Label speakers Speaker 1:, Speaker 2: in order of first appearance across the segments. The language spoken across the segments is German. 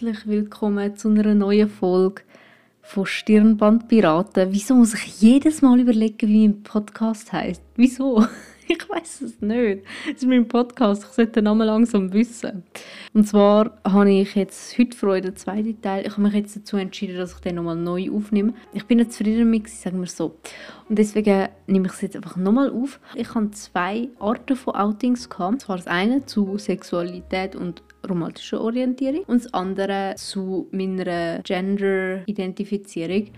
Speaker 1: herzlich willkommen zu einer neuen Folge von Stirnbandpiraten. Wieso muss ich jedes Mal überlegen, wie mein Podcast heißt? Wieso? Ich weiß es nicht. Das ist mein Podcast. Ich sollte den Namen langsam wissen. Und zwar habe ich jetzt heute Freude, den zweiten Teil. Ich habe mich jetzt dazu entschieden, dass ich den nochmal neu aufnehme. Ich bin nicht zufrieden damit, sagen wir so. Und deswegen nehme ich es jetzt einfach nochmal auf. Ich habe zwei Arten von Outings gehabt. Und zwar das eine zu Sexualität und romantischer Orientierung und das andere zu meiner Gender-Identifizierung.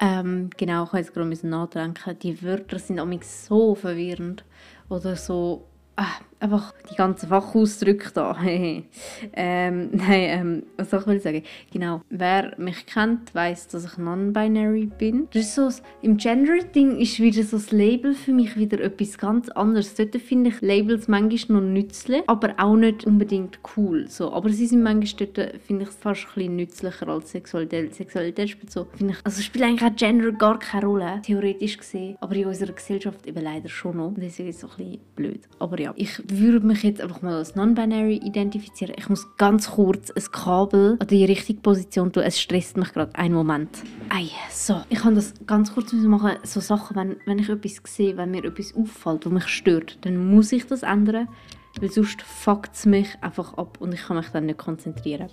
Speaker 1: Ähm, genau, ich habe gerade nachdenken. Die Wörter sind so verwirrend oder so ah, einfach die ganzen Fachausdrücke da. ähm, nein, ähm, was soll ich sagen? Genau, wer mich kennt, weiß, dass ich non-binary bin. Das ist so, Im Gender-Ding ist wieder so das Label für mich wieder etwas ganz anderes. Dort finde ich Labels manchmal noch nützlich, aber auch nicht unbedingt cool. So. Aber sie sind manchmal dort, finde ich, fast ein bisschen nützlicher als Sexualität. Sexualität spielt so, finde ich, also spielt eigentlich auch Gender gar keine Rolle, theoretisch gesehen. Aber in unserer Gesellschaft eben leider schon noch. Deswegen ist es so ein bisschen blöd. Aber ja, ich würde mich jetzt einfach mal als Non-Binary identifizieren. Ich muss ganz kurz ein Kabel an die richtige Position tun. Es stresst mich gerade. Einen Moment. Ei, so. Ich kann das ganz kurz machen. So Sachen, wenn, wenn ich etwas sehe, wenn mir etwas auffällt, was mich stört, dann muss ich das ändern. Weil sonst fuckt es mich einfach ab und ich kann mich dann nicht konzentrieren.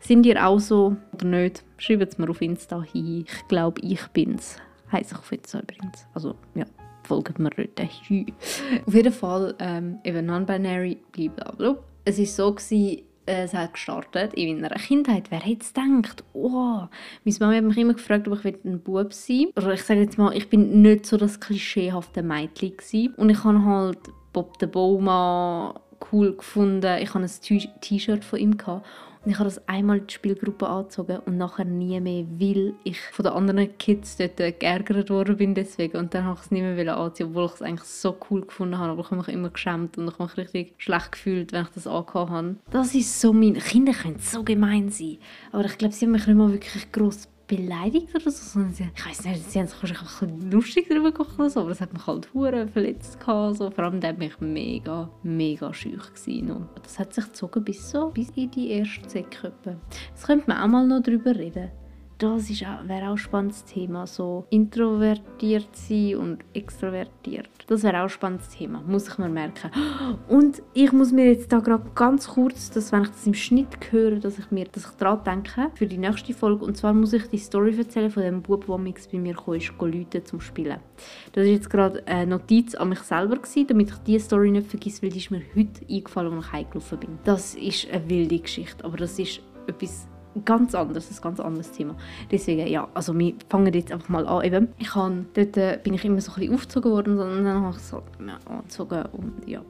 Speaker 1: Sind ihr auch so oder nicht? Schreibt es mir auf Insta hin. Ich glaube, ich bin's. Heißt ich auf Insta übrigens. Also, ja folgt mir dort. Auf jeden Fall, ähm, eben non-binary, blablabla. Es war so, gewesen, äh, es hat gestartet in meiner Kindheit. Wer hätte es gedacht? Oh, meine Mama hat mich immer gefragt, ob ich ein Bub sein Oder ich sage jetzt mal, ich bin nicht so das klischeehafte Mädchen gewesen. Und ich habe halt Bob the Bowman cool gefunden. Ich hatte ein T-Shirt von ihm. Gehabt. Und ich habe das einmal in die Spielgruppe angezogen und nachher nie mehr, weil ich von den anderen Kids dort geärgert worden bin deswegen. Und dann habe ich es nicht mehr anziehen, obwohl ich es eigentlich so cool gefunden habe. Aber ich habe mich immer geschämt und ich habe mich richtig schlecht gefühlt, wenn ich das angehabt habe. Das ist so mein... Kinder können so gemein sein. Aber ich glaube, sie haben mich nicht mal wirklich gross beleidigt oder so. Ich weiß nicht, sie haben sich wahrscheinlich ein bisschen lustig darüber gemacht so, aber das hat mich halt hure verletzt gehabt, so. Vor allem da mich mega, mega schüch gewesen. Und das hat sich gezogen bis so, bis in die erste Säcke. Das könnte man auch mal noch drüber reden das auch, wäre auch ein spannendes Thema, so introvertiert sein und extrovertiert. Das wäre auch ein spannendes Thema, muss ich mir merken. Und ich muss mir jetzt da gerade ganz kurz, dass wenn ich das im Schnitt höre, dass ich mir, dass ich daran denke für die nächste Folge. Und zwar muss ich die Story erzählen von dem Bub, der bei mir kam, ist Leute zum Spielen. Das ist jetzt gerade eine Notiz an mich selber gewesen, damit ich diese Story nicht vergesse, weil die ist mir heute eingefallen, als ich heimgelaufen bin. Das ist eine wilde Geschichte, aber das ist etwas ganz anders, ein ganz anderes Thema. Deswegen, ja, also wir fangen jetzt einfach mal an. Eben, ich habe, dort äh, bin ich immer so ein bisschen aufgezogen worden und dann habe ich so ja, angezogen und ja.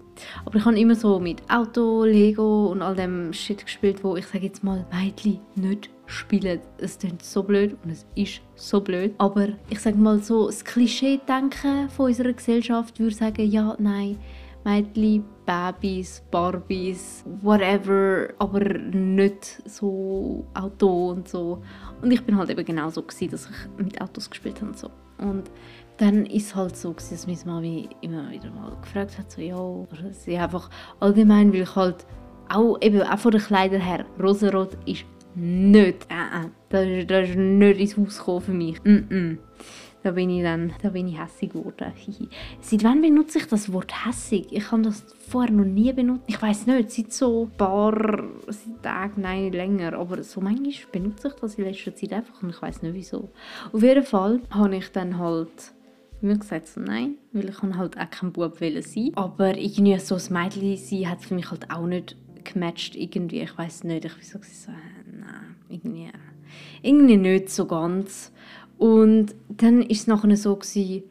Speaker 1: Aber ich habe immer so mit Auto, Lego und all dem Shit gespielt, wo ich sage jetzt mal, Mädchen nicht spielen. Es klingt so blöd und es ist so blöd. Aber ich sage mal so, das Klischee-Denken von unserer Gesellschaft würde sagen, ja, nein, Mädchen, Babys, Barbies, whatever, aber nicht so Auto und so. Und ich bin halt eben genau so gewesen, dass ich mit Autos gespielt habe und so. Und dann ist es halt so gewesen, dass meine Mami immer wieder mal gefragt hat, so ja, sie einfach allgemein, weil ich halt auch eben auch von den Kleidern her, rosarot ist nicht, äh, äh, das, ist, das ist nicht ins Haus gekommen für mich. Mm -mm. Da bin ich dann, da bin ich hässig geworden. seit wann benutze ich das Wort hässig? Ich habe das vorher noch nie benutzt. Ich weiß nicht, seit so ein paar Tagen, nein, länger. Aber so manchmal benutze ich das in letzter Zeit einfach und ich weiß nicht wieso. Auf jeden Fall habe ich dann halt mir gesagt so nein, weil ich halt auch kein Bub sein. Aber irgendwie so ein Mädchen sein hat für mich halt auch nicht gematcht irgendwie. Ich weiß nicht, ich wieso so, äh, nein, irgendwie, irgendwie nicht so ganz. Und dann ist es nachher so gewesen,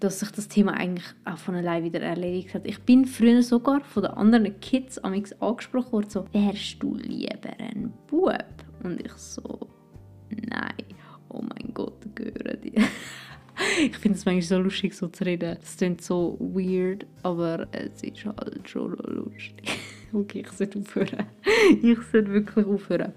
Speaker 1: dass sich das Thema eigentlich auch von allein wieder erledigt hat. Ich bin früher sogar von den anderen Kids angesprochen worden, so, wärst du lieber ein Bub? Und ich so, nein, oh mein Gott, gehören die. ich finde es manchmal so lustig, so zu reden. Das klingt so weird, aber es ist halt schon lustig. okay, ich sollte aufhören. ich sollte wirklich aufhören.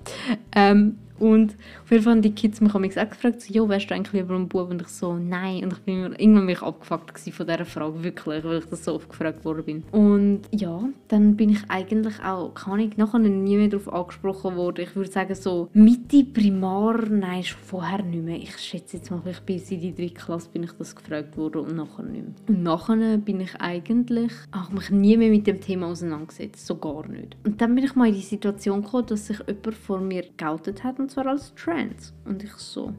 Speaker 1: Ähm, Und auf jeden Fall haben die Kids mich auch gefragt, so, jo, wärst du eigentlich lieber ein Bub? Und ich so, nein. Und ich bin irgendwann mich abgefuckt von dieser Frage, wirklich, weil ich das so oft gefragt worden bin. Und ja, dann bin ich eigentlich auch, kann ich nachher nie mehr darauf angesprochen worden. Ich würde sagen, so Mitte Primar, nein, schon vorher nicht mehr. Ich schätze jetzt mal, ich bin in die dritte Klasse bin ich das gefragt worden und nachher nicht mehr. Und nachher bin ich eigentlich, auch mich nie mehr mit dem Thema auseinandergesetzt, so gar nicht. Und dann bin ich mal in die Situation gekommen, dass sich jemand vor mir geoutet hat, und zwar als Trans. Und ich so,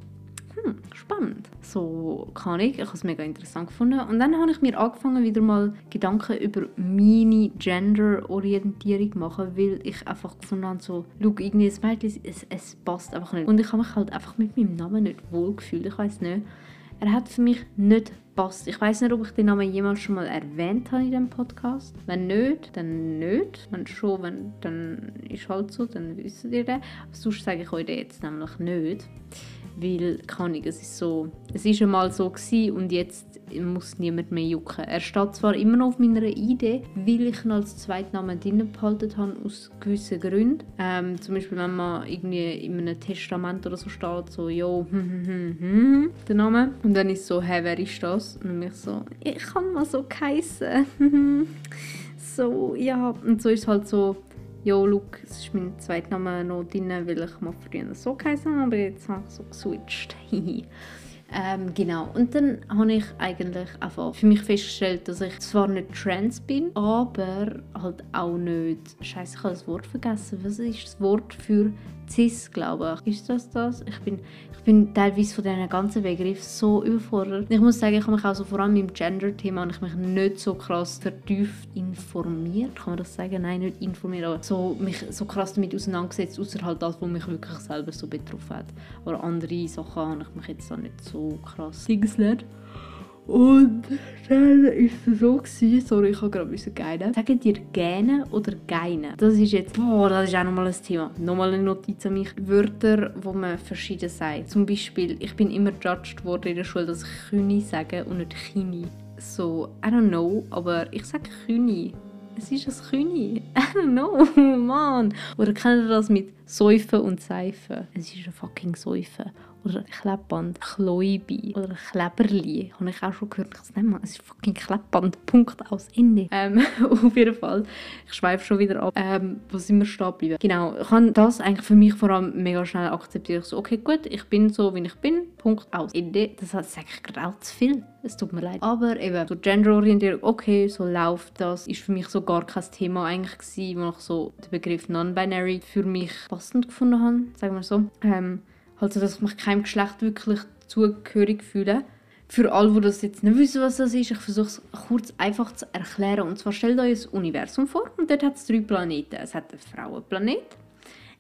Speaker 1: hm, spannend. So kann ich, ich habe es mega interessant gefunden. Und dann habe ich mir angefangen, wieder mal Gedanken über meine Gender-Orientierung machen, weil ich einfach gefunden habe, so, schau, irgendwie das Mädchen, es, es passt einfach nicht. Und ich habe mich halt einfach mit meinem Namen nicht wohlgefühlt, ich weiß nicht. Er hat für mich nicht passt. Ich weiß nicht, ob ich den Namen jemals schon mal erwähnt habe in diesem Podcast. Wenn nicht, dann nicht. Wenn schon, wenn, dann ist halt so, dann wisst ihr das. Aber sonst sage ich euch den jetzt nämlich nicht weil kann ich, es ist so, es ist einmal so gewesen und jetzt muss niemand mehr jucken. Er steht zwar immer noch auf meiner Idee, weil ich ihn als Zweitnamen drin behalten habe, aus gewissen Gründen. Ähm, zum Beispiel, wenn man irgendwie in einem Testament oder so steht, so, jo, hm, hm, hm, hm, der Name. Und dann ist so, hä, wer ist das? Und mich so, ich kann mal so heißen. so, ja, und so ist es halt so, Jo, Luke, es ist mein zweiter Name noch drin, weil ich mal früher so geheißen aber jetzt habe ich so geswitcht. ähm, genau, und dann habe ich eigentlich einfach für mich festgestellt, dass ich zwar nicht trans bin, aber halt auch nicht... Scheiße, ich habe das Wort vergessen. Was ist das Wort für cis, glaube ich? Ist das das? Ich bin ich bin teilweise von diesen ganzen Begriffen so überfordert. Ich muss sagen, ich habe mich auch so vor allem im Gender-Thema ich mich nicht so krass vertieft informiert, kann man das sagen? Nein, nicht informiert, aber so, mich so krass damit auseinandergesetzt, außer halt das, was mich wirklich selber so betroffen hat. Aber andere Sachen habe ich mich jetzt auch nicht so krass gelernt. Und dann war es so, gewesen, sorry, ich habe gerade ein geinen. Sagen dir Gähne oder Geine? Das ist jetzt, boah, das ist auch nochmal ein Thema. Nochmal eine Notiz an mich. Wörter, wo man verschieden sagt. Zum Beispiel, ich bin immer judged worden in der Schule, dass ich Küni sage und nicht Chini. So, I don't know, aber ich sage Küni. Es ist ein Küni. I don't know, Mann. Oder kennt ihr das mit Säufen und Seifen? Es ist ein fucking Säufen oder Klebband, Chloibi oder Kleberli. Habe ich auch schon gehört. Ich kann es nicht. Es ist fucking Klebband. Punkt aus Ende. Ähm, auf jeden Fall. Ich schweife schon wieder ab. Ähm, wo sind wir stehen bleiben? Genau. Ich habe das eigentlich für mich vor allem mega schnell akzeptiert. So, okay, gut, ich bin so, wie ich bin. Punkt aus Ende. Das sage ich gerade zu viel. Es tut mir leid. Aber eben, so Genderorientierung, okay, so läuft das, ist für mich so gar kein Thema eigentlich gewesen, wo ich so den Begriff Non-Binary für mich passend gefunden habe, sagen wir so. Ähm, also, dass ich mich keinem Geschlecht wirklich zugehörig fühle. Für alle, die das jetzt nicht wissen, was das ist, ich versuche es kurz einfach zu erklären. Und zwar stellt euch ein Universum vor und dort hat es drei Planeten. Es hat einen Frauenplanet,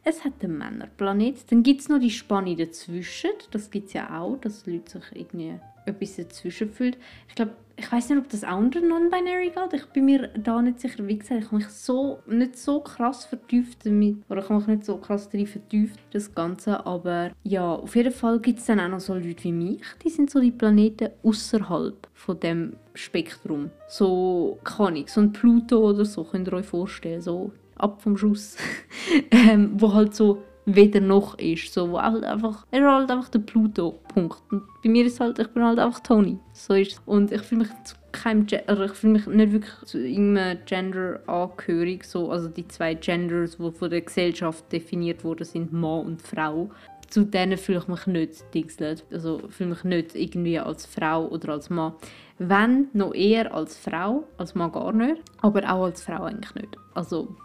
Speaker 1: es hat einen Männerplanet, dann gibt es noch die Spanne dazwischen. Das gibt es ja auch, dass Leute sich irgendwie etwas dazwischen fühlt. Ich glaube, ich weiß nicht, ob das unter Non-Binary geht. Ich bin mir da nicht sicher. Wie gesagt, ich habe mich so, nicht so krass vertieft damit, oder ich habe mich nicht so krass darin vertieft, das Ganze. Aber ja, auf jeden Fall gibt es dann auch noch so Leute wie mich, die sind so die Planeten außerhalb von dem Spektrum. So, kann ich, so ein Pluto oder so, könnt ihr euch vorstellen, so ab vom Schuss. ähm, wo halt so weder noch ist. So, halt einfach, er ist halt einfach der Pluto, Punkt. Und bei mir ist halt, ich bin halt einfach Tony. So ist Und ich fühle mich zu keinem Gender, ich fühle mich nicht wirklich zu irgendeinem Gender angehörig. So, also die zwei Genders, die von der Gesellschaft definiert wurden, sind Mann und Frau. Zu denen fühle ich mich nicht dingselt. Also fühle mich nicht irgendwie als Frau oder als Mann. Wenn, noch eher als Frau, als Mann gar nicht. Aber auch als Frau eigentlich nicht. Also,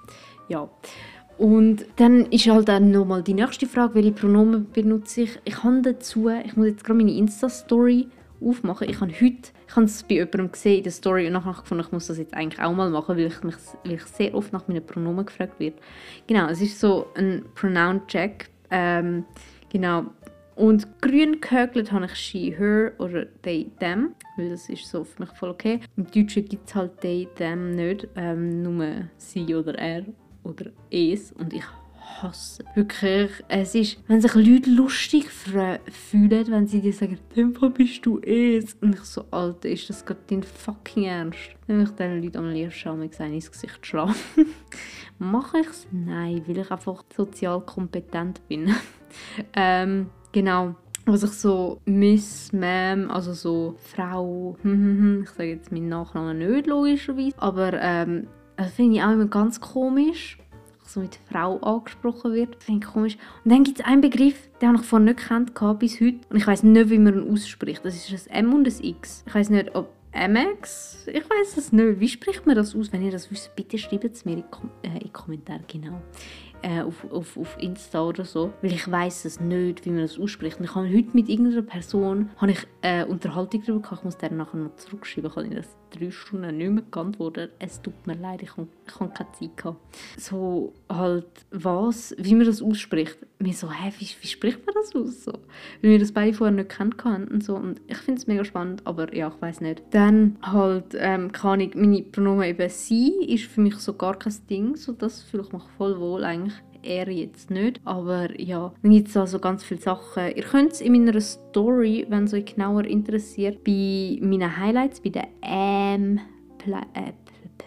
Speaker 1: ja. Und dann ist halt dann nochmal die nächste Frage, welche Pronomen benutze ich. Ich habe dazu, ich muss jetzt gerade meine Insta-Story aufmachen. Ich habe heute, ich habe es bei jemandem gesehen in der Story und nachher gefunden, ich muss das jetzt eigentlich auch mal machen, weil ich, mich, weil ich sehr oft nach meinen Pronomen gefragt werde. Genau, es ist so ein Pronoun-Check. Ähm, genau. Und grün gehökelt habe ich she, her oder they, them, weil das ist so für mich voll okay. Im Deutschen gibt es halt they, them nicht, ähm, nur sie oder er oder es und ich hasse wirklich. Es ist, wenn sich Leute lustig fühlen, wenn sie dir sagen, dem bist du es. Und ich so, Alter, ist das gerade dein fucking Ernst? Wenn ich diesen Leuten am liebsten ins Gesicht schlagen. Mache ich es? Nein, weil ich einfach sozial kompetent bin. Ähm, genau. Was ich so Miss, Ma'am, also so Frau, hm, hm, hm, ich sage jetzt meinen Nachnamen nicht logischerweise, aber ähm, das finde ich auch immer ganz komisch so mit Frau angesprochen wird. Das finde ich komisch. Und dann gibt es einen Begriff, den habe ich vorher nicht gekannt bis heute. Und ich weiß nicht, wie man ihn ausspricht. Das ist ein M und ein X. Ich weiß nicht, ob MX? Ich weiß es nicht. Wie spricht man das aus? Wenn ihr das wisst, bitte schreibt es mir in, Kom äh, in Kommentare. Genau äh, auf, auf, auf Insta oder so, weil ich weiß es nicht, wie man das ausspricht. Und ich habe heute mit irgendeiner Person habe ich eine Unterhaltung darüber gehabt, ich muss der nachher noch zurückschreiben, ich habe das drei Stunden nicht mehr geantwortet. Es tut mir leid, ich habe, keine Zeit gehabt. So halt, was, wie man das ausspricht. Mir so, hä, wie, wie spricht man das aus? So, weil wir das beide vorher nicht kennt und so. Und ich finde es mega spannend, aber ja, ich weiß nicht. Dann halt, ähm, kann ich, meine Pronomen eben sie ist für mich so gar kein Ding, so das fühle ich mich voll wohl eigentlich er jetzt nicht. Aber ja, dann gibt es also ganz viele Sachen. Ihr könnt es in meiner Story, wenn es euch genauer interessiert, bei meinen Highlights, bei den ähm, äh,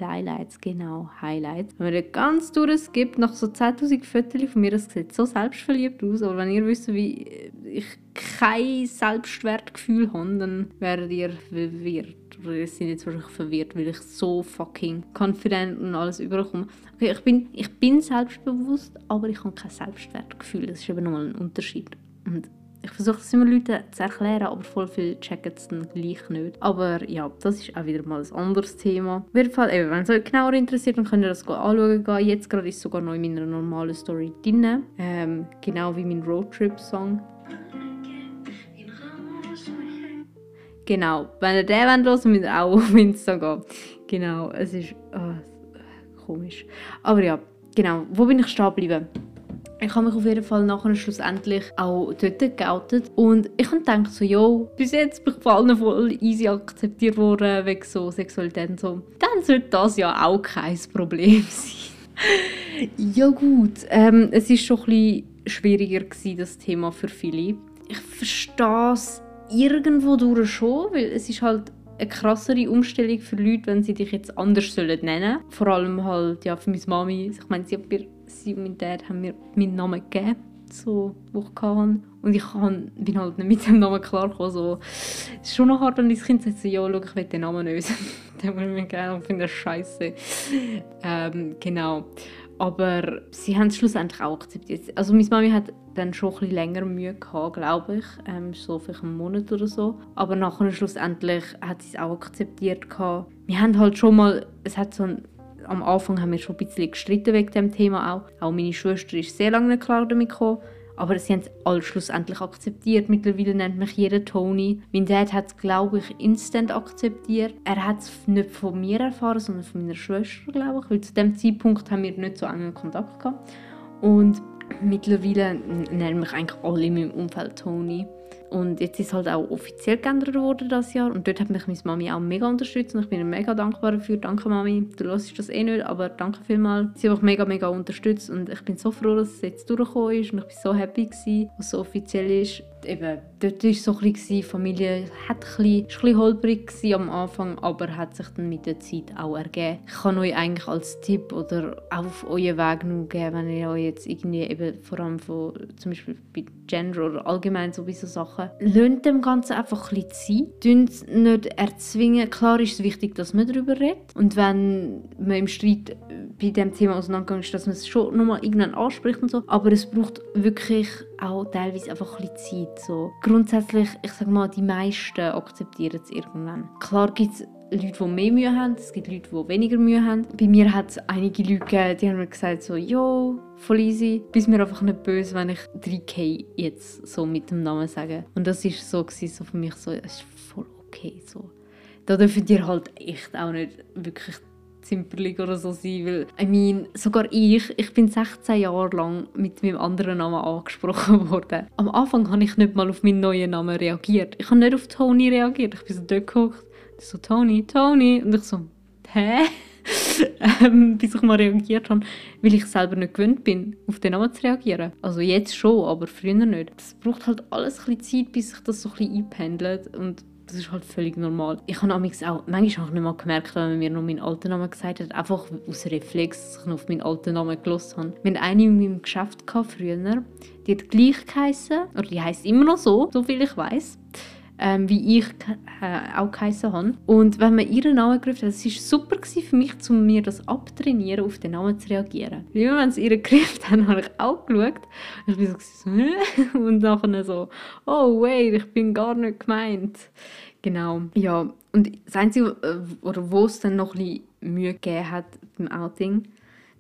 Speaker 1: Highlights, genau, Highlights. Wenn man den ganz durchskippt, nach so 10'000 Fotos von mir, das sieht so selbstverliebt aus, aber wenn ihr wisst, wie ich kein Selbstwertgefühl habe, dann werdet ihr verwirrt. Seid jetzt wahrscheinlich verwirrt, weil ich so fucking confident und alles überkomme. Okay, ich bin, ich bin selbstbewusst, aber ich habe kein Selbstwertgefühl. Das ist eben nochmal ein Unterschied. Und ich versuche es immer Leuten zu erklären, aber voll viel checken es dann gleich nicht. Aber ja, das ist auch wieder mal ein anderes Thema. Auf jeden Fall, eben, wenn es euch genauer interessiert, dann könnt ihr das anschauen. Jetzt gerade ist es sogar noch in meiner normalen Story drin. Ähm, genau wie mein Roadtrip-Song. Genau, wenn ihr den wollt, hören, müsst ihr auch auf Insta. Genau, es ist oh, komisch. Aber ja, genau, wo bin ich stehen geblieben? Ich habe mich auf jeden Fall nachher schlussendlich auch dort geoutet. Und ich habe gedacht so, jo, bis jetzt bin ich von allen voll easy akzeptiert worden, wegen so Sexualität und so. Dann sollte das ja auch kein Problem sein. ja gut, ähm, es ist schon ein bisschen schwieriger gewesen, das Thema für viele. Ich verstehe es irgendwo durch schon, weil es ist halt eine krassere Umstellung für Leute, wenn sie dich jetzt anders sollen nennen. Vor allem halt ja für meine Mami. Ich meine, sie mir sie und mein Dad haben mir meinen Namen gegeben, so, wo ich hatte. Und ich kann, bin halt nicht mit dem Namen klargekommen. So. Es ist schon noch hart, wenn das Kind sagt, so, ja, schau, ich will den Namen lösen. den will ich mir gerne und finde das scheiße. Ähm, genau. Aber sie haben es schlussendlich auch akzeptiert. Also meine Mami hat dann schon ein länger Mühe gehabt, glaube ich. Ähm, so vielleicht einen Monat oder so. Aber nachher schlussendlich hat sie es auch akzeptiert gehabt. Wir haben halt schon mal, es hat so ein am Anfang haben wir schon ein bisschen gestritten wegen dem Thema auch. Auch meine Schwester ist sehr lange nicht klar damit gekommen. Aber sie haben es alle schlussendlich akzeptiert. Mittlerweile nennt mich jeder Tony. Mein Dad hat es, glaube ich, instant akzeptiert. Er hat es nicht von mir erfahren, sondern von meiner Schwester, glaube ich. Weil zu dem Zeitpunkt haben wir nicht so engen Kontakt gehabt. Und mittlerweile nennen mich eigentlich alle in meinem Umfeld Tony. Und jetzt ist es halt auch offiziell geändert worden das Jahr. Und dort hat mich meine Mami auch mega unterstützt. Und ich bin mega dankbar dafür. Danke Mami. Du hörst das eh nicht, aber danke vielmals. Sie hat mich mega, mega unterstützt. Und ich bin so froh, dass es jetzt durchgekommen ist. Und ich bin so happy gewesen, dass es so offiziell ist eben, dort war es so ein die Familie hat ein bisschen, ein bisschen holprig am Anfang, aber hat sich dann mit der Zeit auch ergeben. Ich kann euch eigentlich als Tipp oder auf euren Weg nur geben, wenn ihr euch jetzt irgendwie eben vor allem von, zum Beispiel bei Gender oder allgemein so Sachen, lasst dem Ganzen einfach ein bisschen Zeit. Tun nicht erzwingen. Klar ist es wichtig, dass man darüber redet und wenn man im Streit bei dem Thema auseinandergegangen ist, dass man es schon nochmal irgendwann anspricht und so, aber es braucht wirklich auch teilweise einfach ein bisschen Zeit. So. Grundsätzlich, ich sage mal, die meisten akzeptieren es irgendwann. Klar gibt es Leute, die mehr Mühe haben, es gibt Leute, die weniger Mühe haben. Bei mir hat es einige Leute gegeben, die haben mir gesagt so, jo, voll easy, bist mir einfach nicht böse, wenn ich 3K jetzt so mit dem Namen sage. Und das war so, so für mich so, es ist voll okay so. Da dürfen dir halt echt auch nicht wirklich zimperlich oder so sein, weil, I mean, sogar ich, ich bin 16 Jahre lang mit meinem anderen Namen angesprochen worden. Am Anfang habe ich nicht mal auf meinen neuen Namen reagiert. Ich habe nicht auf Tony reagiert. Ich bin so dort geguckt, so Tony, Tony, und ich so, hä? ähm, bis ich mal reagiert habe, weil ich selber nicht gewöhnt bin, auf den Namen zu reagieren. Also jetzt schon, aber früher nicht. Es braucht halt alles ein bisschen Zeit, bis sich das so ein bisschen einpendelt und das ist halt völlig normal. Ich habe auch, manchmal habe ich nicht mal gemerkt, wenn man mir noch meinen alten Namen gesagt hat, einfach aus Reflex, dass ich auf meinen alten Namen gelassen habe. Wir hatten eine in meinem Geschäft früher, die hat gleich geheißen, oder die heisst immer noch so, so viel ich weiß ähm, wie ich äh, auch geheißen habe. Und wenn man ihren Namen gerufen hat, es war super für mich, um mir das abtrainieren, auf den Namen zu reagieren. Weil immer, wenn sie ihren gerufen haben, habe ich auch geschaut. Und ich war so, und nachher so, oh wait, ich bin gar nicht gemeint. Genau, ja. Und das Einzige, äh, wo es dann noch ein bisschen Mühe gegeben hat beim Outing,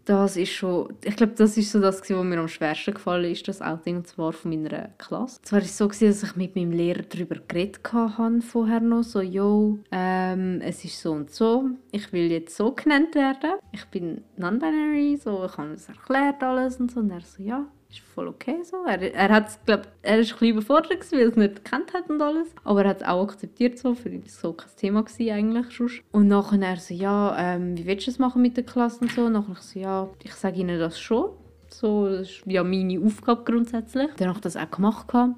Speaker 1: das ist schon, ich glaube, das ist so das, was mir am schwersten gefallen ist, das Outing, und zwar von meiner Klasse. Zwar war es so, dass ich mit meinem Lehrer darüber geredet habe, vorher noch, so, yo, ähm, es ist so und so, ich will jetzt so genannt werden, ich bin non-binary, so, ich habe es erklärt alles und so, und er so, ja, ist voll okay so. Er, er hat glaub, er ist ein bisschen überfordert weil er es nicht gekannt hat und alles. Aber er hat es auch akzeptiert so, für ihn war so kein Thema gewesen eigentlich schon. Und nachher er so, ja, ähm, wie willst du es machen mit der Klasse und so? Und nachher ich so, ja, ich sage ihnen das schon. So, das ist ja meine Aufgabe grundsätzlich. Ich das auch gemacht. Gehabt.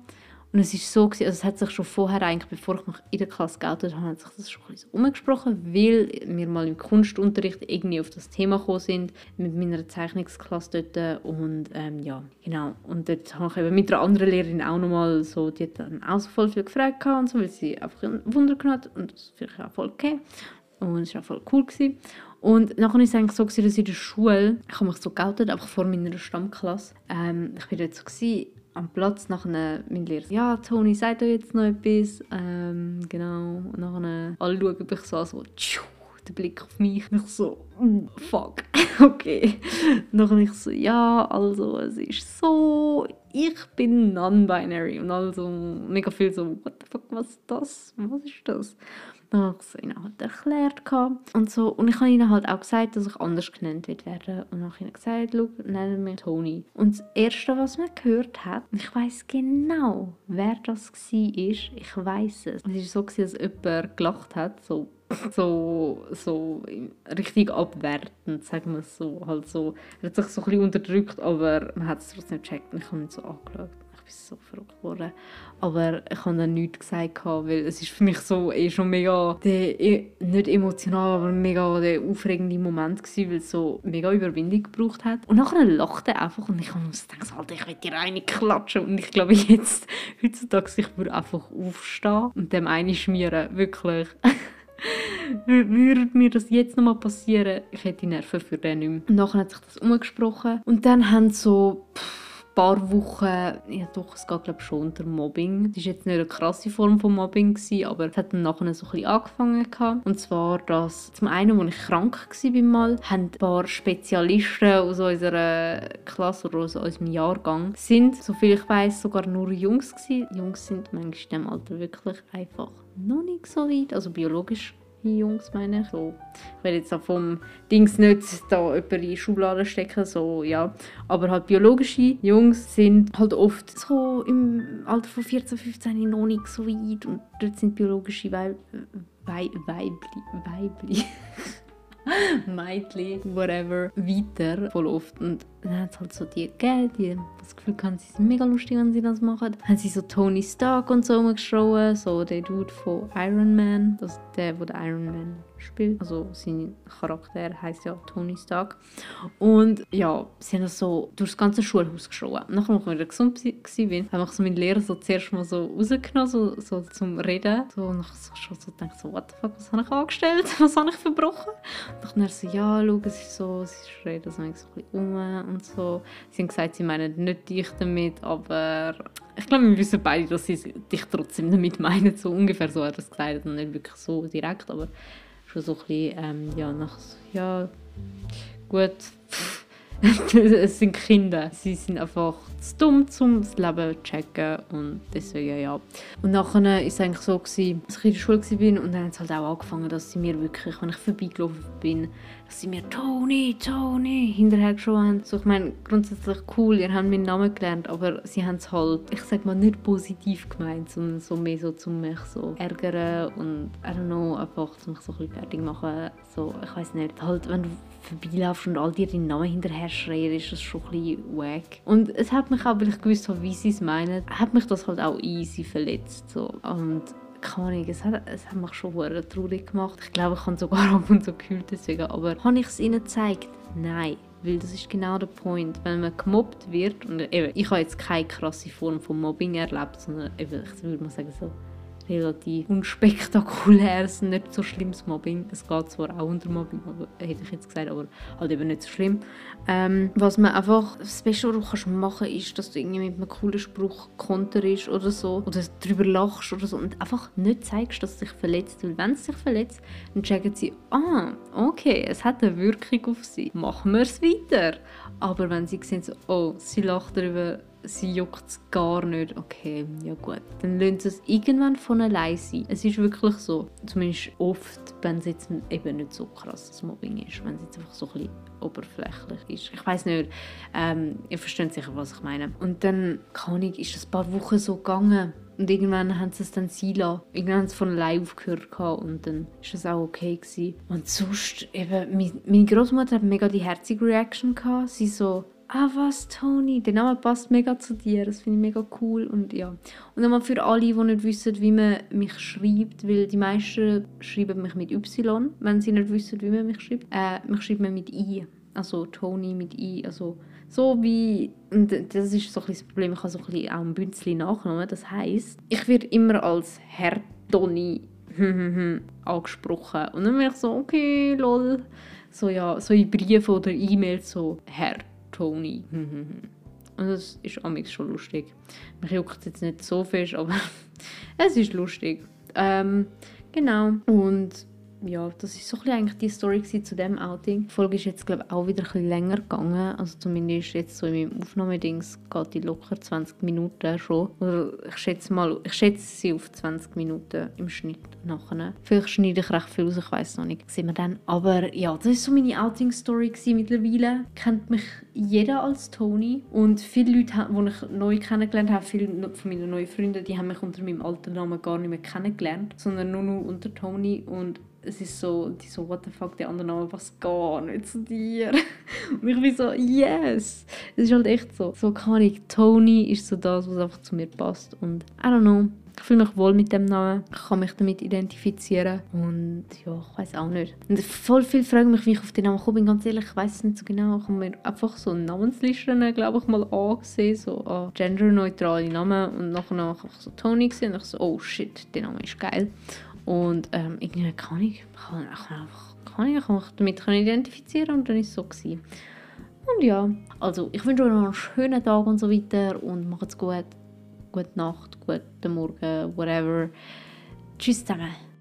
Speaker 1: Und es ist so, also es hat sich schon vorher, eigentlich, bevor ich mich in der Klasse geoutet habe, hat sich das schon ein bisschen umgesprochen, weil wir mal im Kunstunterricht irgendwie auf das Thema gekommen sind, mit meiner Zeichnungsklasse dort und ähm, ja, genau. Und dort habe ich eben mit einer anderen Lehrerin auch nochmal so, die hat dann auch so voll viel gefragt und so, weil sie einfach ein Wunder hat und das finde ich auch voll okay. Und es war auch voll cool. Gewesen. Und nachher war es eigentlich so, dass in der Schule, ich habe mich so geoutet, einfach vor meiner Stammklasse. Ähm, ich war dort so, gewesen, am Platz nachher mein Lehrer ja Toni sag doch jetzt noch etwas. Ähm, genau. Und nachher alle schauen mich so an so tschuh, der Blick auf mich. Und ich so mm, fuck. Okay. Nachher ich so ja also es ist so ich bin non-binary. Und also mega viel so what the fuck was ist das? Was ist das dann habe ich halt erklärt und so. Und ich habe ihnen halt auch gesagt, dass ich anders genannt werde. Und dann habe ich ihnen gesagt, schau, nennen mich Toni. Und das Erste, was man gehört hat, ich weiß genau, wer das war, ich weiß es. Es war so, dass jemand gelacht hat, so so, so richtig abwertend, sagen wir es so. Halt so. Er hat sich so ein bisschen unterdrückt, aber man hat es trotzdem gecheckt und ich habe ihn so angeschaut bin so geworden. Aber ich habe dann nichts gesagt, weil es ist für mich so eh schon mega, der, eh, nicht emotional, aber mega der aufregende Moment gewesen, weil es so mega Überwindung gebraucht hat. Und nachher lachte er einfach und ich habe gedacht, Alter, ich will dir eine klatschen. Und ich glaube jetzt, heutzutage, ich würde einfach aufstehen und dem eine schmieren, wirklich. würde mir das jetzt nochmal passieren, ich hätte die Nerven für den nicht mehr. Und nachher hat sich das umgesprochen und dann haben so... Pff, paar Wochen, ja doch, es geht glaube schon unter Mobbing. Das war jetzt nicht eine krasse Form von Mobbing, gewesen, aber es hat dann nachher so ein bisschen angefangen. Gehabt. Und zwar, dass zum einen, als ich krank war, mal, haben ein paar Spezialisten aus unserer Klasse oder aus unserem Jahrgang sind, soviel ich weiß, sogar nur Jungs gewesen. Jungs sind manchmal in diesem Alter wirklich einfach noch nicht so weit, also biologisch Jungs meine ich. So, ich will jetzt auch vom Dings nicht da jemanden in die Schublade stecken, so, ja. Aber halt biologische Jungs sind halt oft so im Alter von 14, 15 noch nicht so weit und dort sind biologische Weib Weib Weibli, Weibli. Mädchen, whatever, weiter voll oft. Und dann hat halt so die gegeben, die das Gefühl hatten, sie sind mega lustig, wenn sie das machen. Dann haben sie so Tony Stark und so umgeschrien, so der Dude von Iron Man, das der, der Iron Man spielt. Also sein Charakter heißt ja Tony Stark. Und ja, sie haben das so durch das ganze Schulhaus geschrien. Nachdem ich wieder gesund war, habe ich so meinen Lehrer so zuerst mal so rausgenommen, so, so zum Reden. So, und ich so, schon so gedacht, so, what the fuck, was habe ich angestellt? Was habe ich verbrochen? Und dann so, ja, schau, es ist so, sie schreit so ein bisschen um und so. Sie haben gesagt, sie meinen nicht dich damit, aber ich glaube, wir wissen beide, dass sie dich trotzdem damit meinen. So ungefähr so hat er es gesagt und nicht wirklich so direkt, aber schon so ein bisschen, ähm, ja, nach, ja, gut, es sind Kinder. Sie sind einfach zu dumm, um das Leben zu checken und deswegen ja. Und nachher war es eigentlich so, dass ich in der Schule war und dann hat es halt auch angefangen, dass sie mir wirklich, wenn ich vorbeigelaufen bin, dass sie mir «Toni, Toni» hinterher geschaut haben. So, ich meine, grundsätzlich cool, ihr habt meinen Namen gelernt, aber sie haben es halt, ich sag mal, nicht positiv gemeint, sondern so mehr so, um mich so ärgern und, I don't know, einfach, um mich so ein bisschen fertig machen. So, ich weiß nicht, halt, wenn du vorbeilaufst und all dir deinen Namen hinterher schreien, ist das schon ein bisschen wack. Und es hat mich auch, weil ich gewusst habe, wie sie es meinen, hat mich das halt auch easy verletzt. So. Und keine Ahnung, es hat, es hat mich schon sehr traurig gemacht. Ich glaube, ich habe sogar ab und zu gekühlt deswegen. Aber habe ich es ihnen gezeigt? Nein. Weil das ist genau der Punkt. Wenn man gemobbt wird, und eben, ich habe jetzt keine krasse Form von Mobbing erlebt, sondern eben, ich würde mal sagen so relativ unspektakuläres, nicht so schlimmes Mobbing. Es geht zwar auch unter Mobbing, aber, hätte ich jetzt gesagt, aber halt eben nicht so schlimm. Ähm, was man einfach, das Beste, was du kannst machen ist, dass du irgendwie mit einem coolen Spruch konterst oder so, oder darüber lachst oder so und einfach nicht zeigst, dass es dich verletzt. Weil wenn es sich verletzt, dann checken sie, ah, okay, es hat eine Wirkung auf sie. Machen wir es weiter. Aber wenn sie sehen, so, oh, sie lacht darüber, sie juckt es gar nicht. Okay, ja gut. Dann sie es irgendwann von allein sein. Es ist wirklich so. Zumindest oft, wenn es jetzt eben nicht so krasses Mobbing ist. Wenn es jetzt einfach so ein bisschen oberflächlich ist. Ich weiß nicht. Ähm, ihr versteht sicher, was ich meine. Und dann, keine Ahnung, ist das ein paar Wochen so gegangen. Und irgendwann haben sie es dann sein lassen. Irgendwann haben sie von allein aufgehört und dann war das auch okay gewesen. Und sonst eben, meine Großmutter hat mega die herzige Reaction gehabt. Sie so, ah was, Toni, der Name passt mega zu dir, das finde ich mega cool und ja. Und nochmal für alle, die nicht wissen, wie man mich schreibt, weil die meisten schreiben mich mit Y, wenn sie nicht wissen, wie man mich schreibt. Äh, mich schreibt man mit I, also Toni mit I, also so wie, und das ist so ein das Problem, ich habe so ein bisschen auch ein Bünzli nachgenommen, das heisst, ich werde immer als Herr Toni angesprochen und dann bin ich so, okay, lol, so ja, so in Briefen oder E-Mails so, Herr Tony. Und das ist amigs schon lustig. Mich juckt jetzt nicht so fest, aber es ist lustig. Ähm, genau. Und ja, das ist so ein eigentlich die Story zu dem Outing. Die Folge ist jetzt glaube ich auch wieder ein länger gegangen, also zumindest jetzt so in meinem Aufnahmedings geht die locker 20 Minuten schon. Oder ich schätze mal, ich schätze sie auf 20 Minuten im Schnitt nachher. Vielleicht schneide ich recht viel aus, ich weiß noch nicht. Sehen wir dann. Aber ja, das ist so meine Outing-Story mittlerweile. Kennt mich jeder als Tony und viele Leute, die ich neu kennengelernt habe, viele von meinen neuen Freunden, die haben mich unter meinem alten Namen gar nicht mehr kennengelernt, sondern nur noch unter Tony und es ist so, die so, what the fuck, die anderen Namen passt gar nicht zu dir. Und ich bin so, yes! Es ist halt echt so. So kann ich, Tony ist so das, was einfach zu mir passt. Und I don't know, ich fühle mich wohl mit dem Namen. Ich kann mich damit identifizieren. Und ja, ich weiß auch nicht. Und voll viele fragen mich, wie ich auf den Namen komme. Ganz ehrlich, ich weiß es nicht so genau. Ich habe mir einfach so Namenslisten, glaube ich, mal angesehen. So ah, genderneutrale Namen. Und nachher habe ich so Tony gesehen. Und ich so, oh shit, der Name ist geil. Und ähm, irgendwie kann ich, kann, kann einfach, kann ich, mich damit identifizieren und dann ist es so gewesen. Und ja, also ich wünsche euch noch einen schönen Tag und so weiter und macht's gut. Gute Nacht, guten Morgen, whatever. Tschüss zusammen.